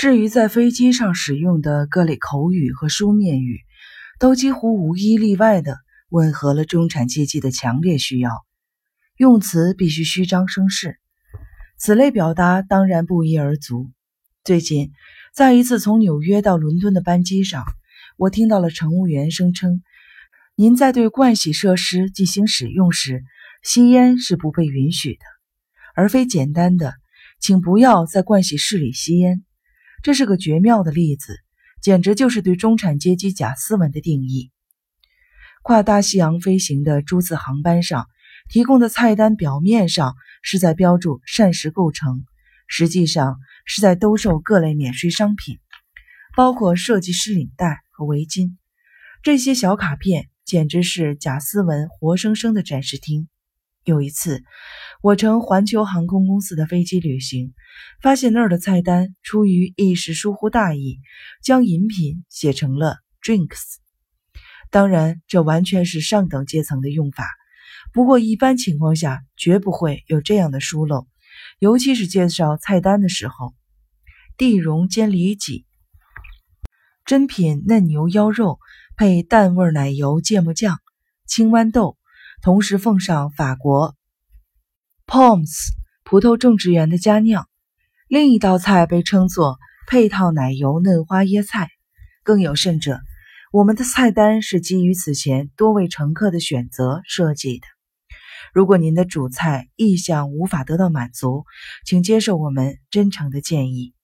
至于在飞机上使用的各类口语和书面语，都几乎无一例外地吻合了中产阶级的强烈需要，用词必须虚张声势。此类表达当然不一而足。最近，在一次从纽约到伦敦的班机上，我听到了乘务员声称：“您在对盥洗设施进行使用时，吸烟是不被允许的，而非简单的‘请不要在盥洗室里吸烟’。”这是个绝妙的例子，简直就是对中产阶级假斯文的定义。跨大西洋飞行的诸次航班上提供的菜单，表面上是在标注膳食构成，实际上是在兜售各类免税商品，包括设计师领带和围巾。这些小卡片简直是贾斯文活生生的展示厅。有一次，我乘环球航空公司的飞机旅行，发现那儿的菜单出于一时疏忽大意，将饮品写成了 drinks。当然，这完全是上等阶层的用法。不过，一般情况下绝不会有这样的疏漏，尤其是介绍菜单的时候。地蓉煎里脊、珍品嫩牛腰肉配淡味奶油芥末酱、青豌豆，同时奉上法国 Poms 葡萄种植园的佳酿。另一道菜被称作配套奶油嫩花椰菜。更有甚者。我们的菜单是基于此前多位乘客的选择设计的。如果您的主菜意向无法得到满足，请接受我们真诚的建议。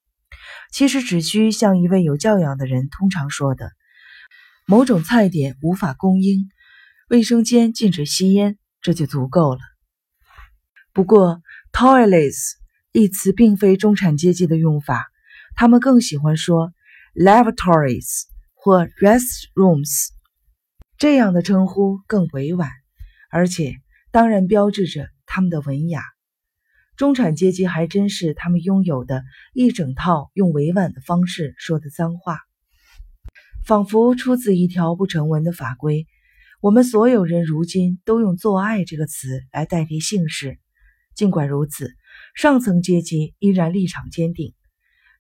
其实只需像一位有教养的人通常说的：“某种菜点无法供应，卫生间禁止吸烟，这就足够了。”不过，“toilets” 一词并非中产阶级的用法，他们更喜欢说 “lavatories”。或 restrooms 这样的称呼更委婉，而且当然标志着他们的文雅。中产阶级还真是他们拥有的一整套用委婉的方式说的脏话，仿佛出自一条不成文的法规。我们所有人如今都用“做爱”这个词来代替姓氏。尽管如此，上层阶级依然立场坚定。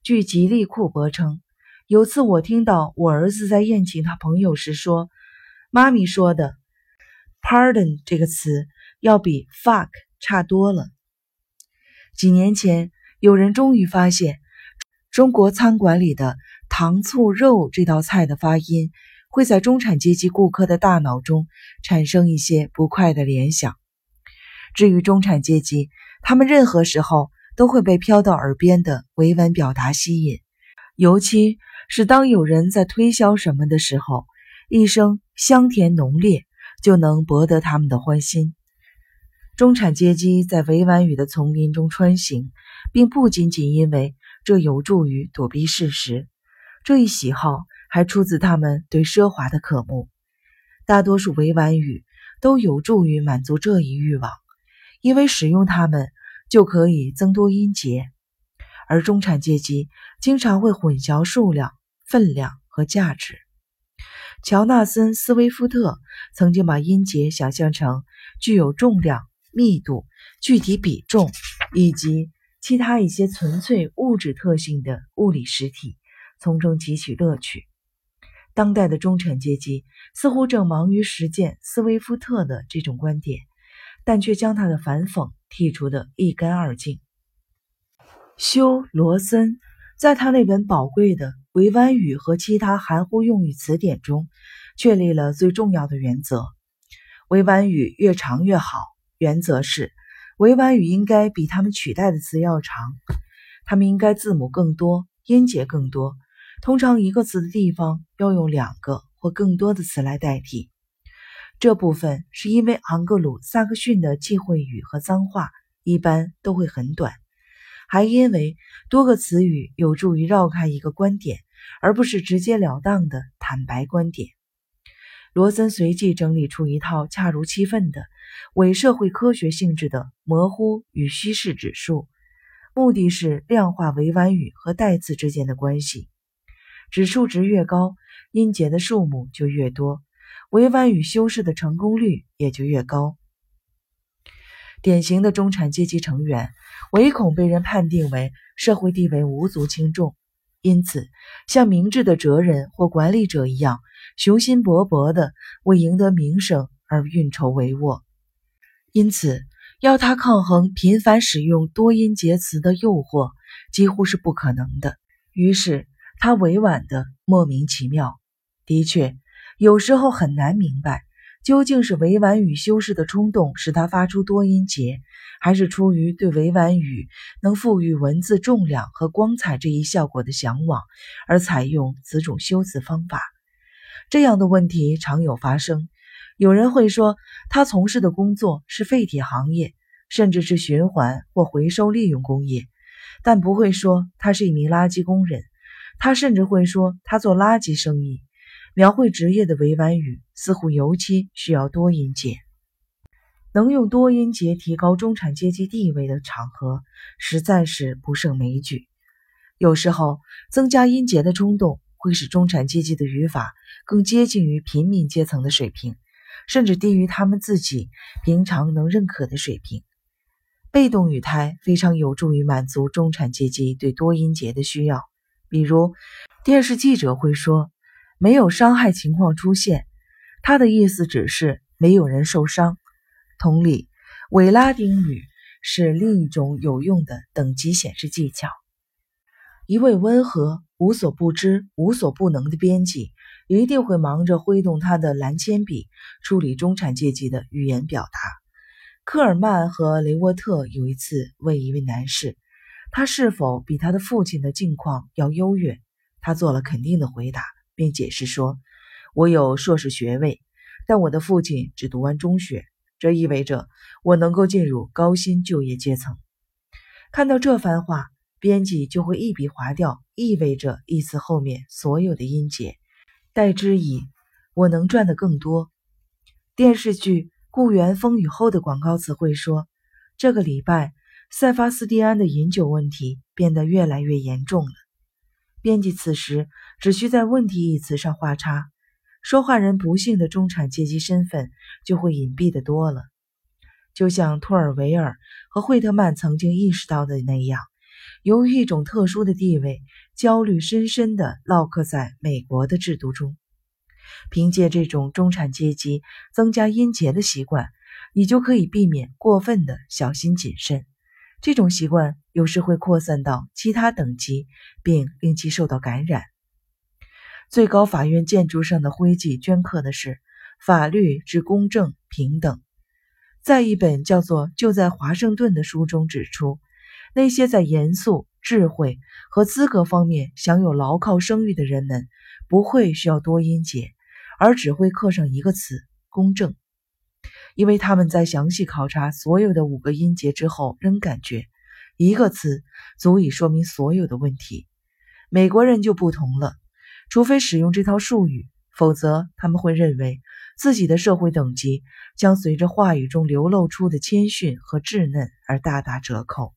据吉利库伯称。有次我听到我儿子在宴请他朋友时说：“妈咪说的，‘pardon’ 这个词要比 ‘fuck’ 差多了。”几年前，有人终于发现，中国餐馆里的“糖醋肉”这道菜的发音，会在中产阶级顾客的大脑中产生一些不快的联想。至于中产阶级，他们任何时候都会被飘到耳边的委婉表达吸引，尤其。是当有人在推销什么的时候，一声香甜浓烈就能博得他们的欢心。中产阶级在委婉语的丛林中穿行，并不仅仅因为这有助于躲避事实，这一喜好还出自他们对奢华的渴慕。大多数委婉语都有助于满足这一欲望，因为使用它们就可以增多音节。而中产阶级经常会混淆数量、分量和价值。乔纳森·斯威夫特曾经把音节想象成具有重量、密度、具体比重以及其他一些纯粹物质特性的物理实体，从中汲取乐趣。当代的中产阶级似乎正忙于实践斯威夫特的这种观点，但却将他的反讽剔除得一干二净。修罗森在他那本宝贵的委婉语和其他含糊用语词典中，确立了最重要的原则：委婉语越长越好。原则是，委婉语应该比它们取代的词要长，它们应该字母更多，音节更多。通常，一个词的地方要用两个或更多的词来代替。这部分是因为昂格鲁萨克逊的忌讳语和脏话一般都会很短。还因为多个词语有助于绕开一个观点，而不是直截了当的坦白观点。罗森随即整理出一套恰如其分的伪社会科学性质的模糊与虚实指数，目的是量化委婉语和代词之间的关系。指数值越高，音节的数目就越多，委婉与修饰的成功率也就越高。典型的中产阶级成员唯恐被人判定为社会地位无足轻重，因此，像明智的哲人或管理者一样，雄心勃勃的为赢得名声而运筹帷幄。因此，要他抗衡频繁使用多音节词的诱惑，几乎是不可能的。于是，他委婉的莫名其妙。的确，有时候很难明白，究竟是委婉语修饰的冲动使他发出多音节，还是出于对委婉语能赋予文字重量和光彩这一效果的向往而采用此种修辞方法。这样的问题常有发生。有人会说，他从事的工作是废铁行业，甚至是循环或回收利用工业，但不会说他是一名垃圾工人。他甚至会说他做垃圾生意。描绘职业的委婉语似乎尤其需要多音节。能用多音节提高中产阶级地位的场合实在是不胜枚举。有时候，增加音节的冲动会使中产阶级的语法更接近于平民阶层的水平。甚至低于他们自己平常能认可的水平。被动语态非常有助于满足中产阶级对多音节的需要。比如，电视记者会说：“没有伤害情况出现。”他的意思只是没有人受伤。同理，伪拉丁语是另一种有用的等级显示技巧。一位温和、无所不知、无所不能的编辑。一定会忙着挥动他的蓝铅笔，处理中产阶级的语言表达。科尔曼和雷沃特有一次问一位男士，他是否比他的父亲的境况要优越，他做了肯定的回答，并解释说：“我有硕士学位，但我的父亲只读完中学，这意味着我能够进入高薪就业阶层。”看到这番话，编辑就会一笔划掉“意味着”一词后面所有的音节。代之以“我能赚得更多”。电视剧《故园风雨后》的广告词会说：“这个礼拜，塞巴斯蒂安的饮酒问题变得越来越严重了。”编辑此时只需在“问题”一词上画叉，说话人不幸的中产阶级身份就会隐蔽的多了。就像托尔维尔和惠特曼曾经意识到的那样。由于一种特殊的地位，焦虑深深地烙刻在美国的制度中。凭借这种中产阶级增加音节的习惯，你就可以避免过分的小心谨慎。这种习惯有时会扩散到其他等级，并令其受到感染。最高法院建筑上的徽记镌刻的是“法律之公正平等”。在一本叫做《就在华盛顿》的书中指出。那些在严肃、智慧和资格方面享有牢靠声誉的人们，不会需要多音节，而只会刻上一个词“公正”，因为他们在详细考察所有的五个音节之后，仍感觉一个词足以说明所有的问题。美国人就不同了，除非使用这套术语，否则他们会认为自己的社会等级将随着话语中流露出的谦逊和稚嫩而大打折扣。